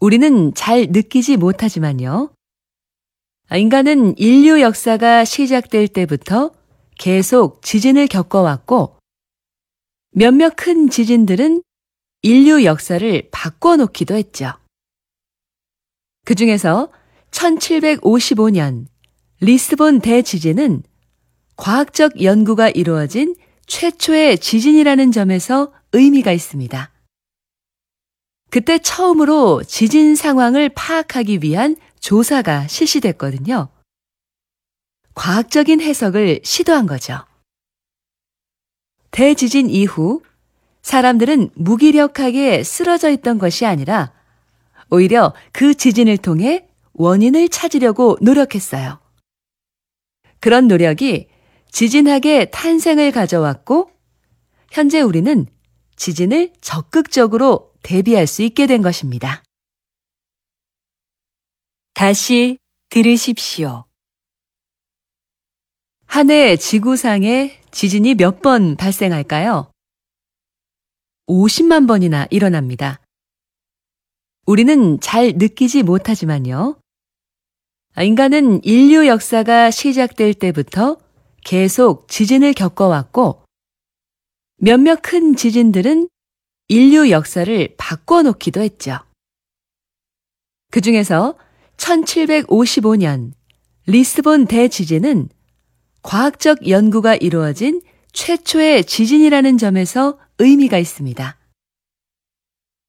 우리는 잘 느끼지 못하지만요. 인간은 인류 역사가 시작될 때부터 계속 지진을 겪어왔고, 몇몇 큰 지진들은 인류 역사를 바꿔놓기도 했죠. 그 중에서 1755년 리스본 대지진은 과학적 연구가 이루어진 최초의 지진이라는 점에서 의미가 있습니다. 그때 처음으로 지진 상황을 파악하기 위한 조사가 실시됐거든요. 과학적인 해석을 시도한 거죠. 대지진 이후 사람들은 무기력하게 쓰러져 있던 것이 아니라 오히려 그 지진을 통해 원인을 찾으려고 노력했어요. 그런 노력이 지진학의 탄생을 가져왔고, 현재 우리는 지진을 적극적으로 대비할 수 있게 된 것입니다. 다시 들으십시오. 한 해 지구상에 지진이 몇 번 발생할까요? 50만 번이나 일어납니다. 우리는 잘 느끼지 못하지만요. 인간은 인류 역사가 시작될 때부터 계속 지진을 겪어왔고, 몇몇 큰 지진들은 인류 역사를 바꿔놓기도 했죠. 그 중에서 1755년 리스본 대지진은 과학적 연구가 이루어진 최초의 지진이라는 점에서 의미가 있습니다.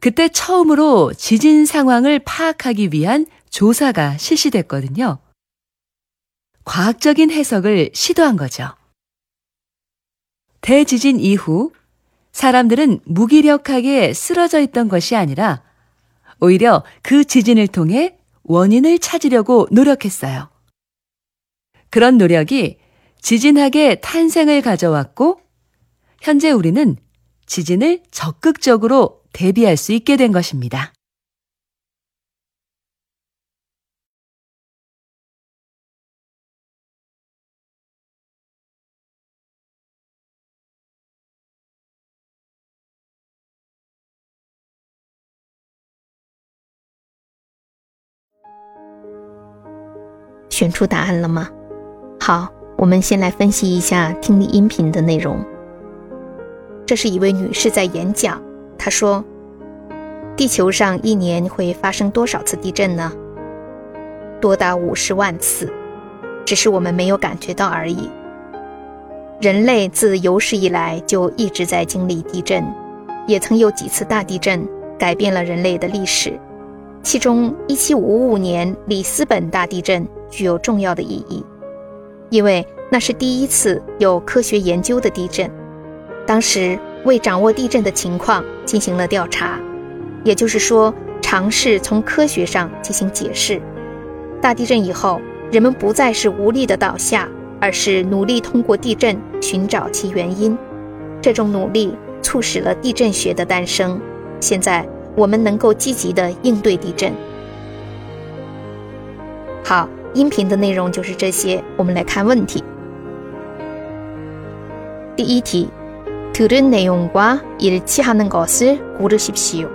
그때 처음으로 지진 상황을 파악하기 위한 조사가 실시됐거든요. 과학적인 해석을 시도한 거죠. 대지진 이후 사람들은 무기력하게 쓰러져 있던 것이 아니라 오히려 그 지진을 통해 원인을 찾으려고 노력했어요. 그런 노력이 지진학의 탄생을 가져왔고, 현재 우리는 지진을 적극적으로 대비할 수 있게 된 것입니다. “选出答案了吗？好，我们先来分析一下听力音频的内容。这是一位女士在演讲，她说：“地球上一年会发生多少次地震呢？多达五十万次，只是我们没有感觉到而已。人类自有史以来就一直在经历地震，也曾有几次大地震改变了人类的历史。其中，1755年里斯本大地震具有重要的意义，因为那是第一次有科学研究的地震。当时为掌握地震的情况进行了调查，也就是说，尝试从科学上进行解释。大地震以后，人们不再是无力的倒下，而是努力通过地震寻找其原因。这种努力促使了地震学的诞生。现在。我们能够积极的应对地震。好，音频的内容就是这些。我们来看问题。第一题，들은내용과일치하는것을고르십시오。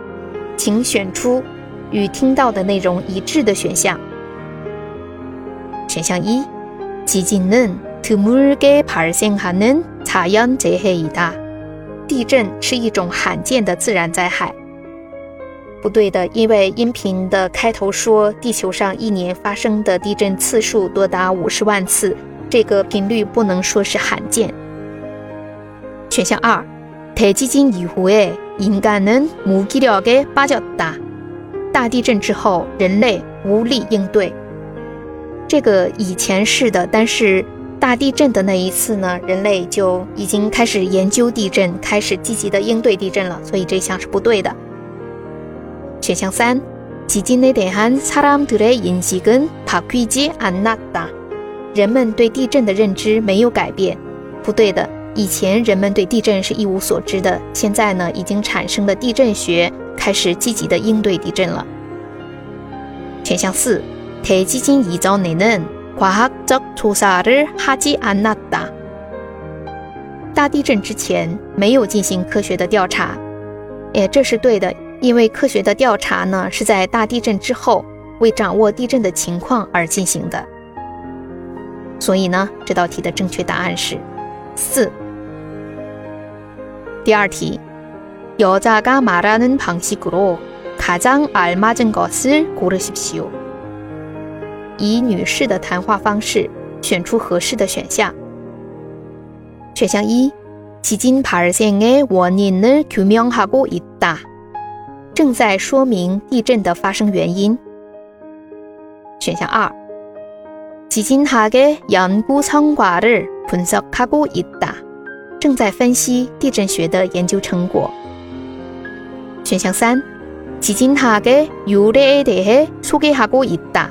请选出与听到的内容一致的选项。选项一，지진은드물게발생하는자연재해이다。地震是一种罕见的自然灾害。 不对的，因为音频的开头说地球上一年发生的地震次数多达五十万次，这个频率不能说是罕见。选项二，대지진이후에인간은무기력에빠졌다。大地震之后，人类无力应对。这个以前是的，但是大地震的那一次呢，人类就已经开始研究地震，开始积极的应对地震了，所以这项是不对的。 选项三， 지진에대한사람들의인식은바뀌지않았다。人们对地震的认知没有改变。不对的，以前人们对地震是一无所知的，现在呢，已经产生了地震学，开始积极的应对地震了。选项四，대지진이전에는과학적조사를하지않았다。大地震之前没有进行科学的调查，哎，这是对的， 因为科学的调查呢是在大地震之后，为掌握地震的情况而进行的。所以呢，这道题的正确答案是四。第二题，여자가말하는방식으로 가장알맞은것을고르십시 오。 以女士的谈话方式选出合适的选项。选项一，지진발생의원인을규명하고있 다。 正在说明地震的发生原因。选项二，지진학의연구성과를분석하고있 다。 正在分析地震学的研究成果。选项三，지진학의유래에대해소개하고있 다。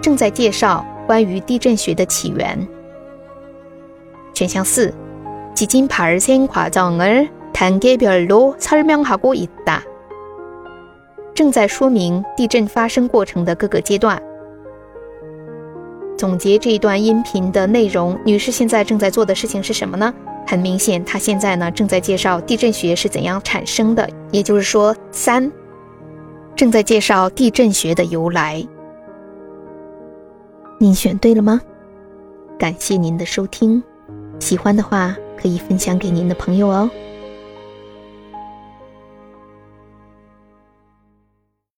正在介绍关于地震学的起源。选项四，지진발생과정을단계별로설명하고있 다。 正在说明地震发生过程的各个阶段。总结这一段音频的内容，女士现在正在做的事情是什么呢？很明显，她现在呢正在介绍地震学是怎样产生的，也就是说，三正在介绍地震学的由来。您选对了吗？感谢您的收听，喜欢的话可以分享给您的朋友哦。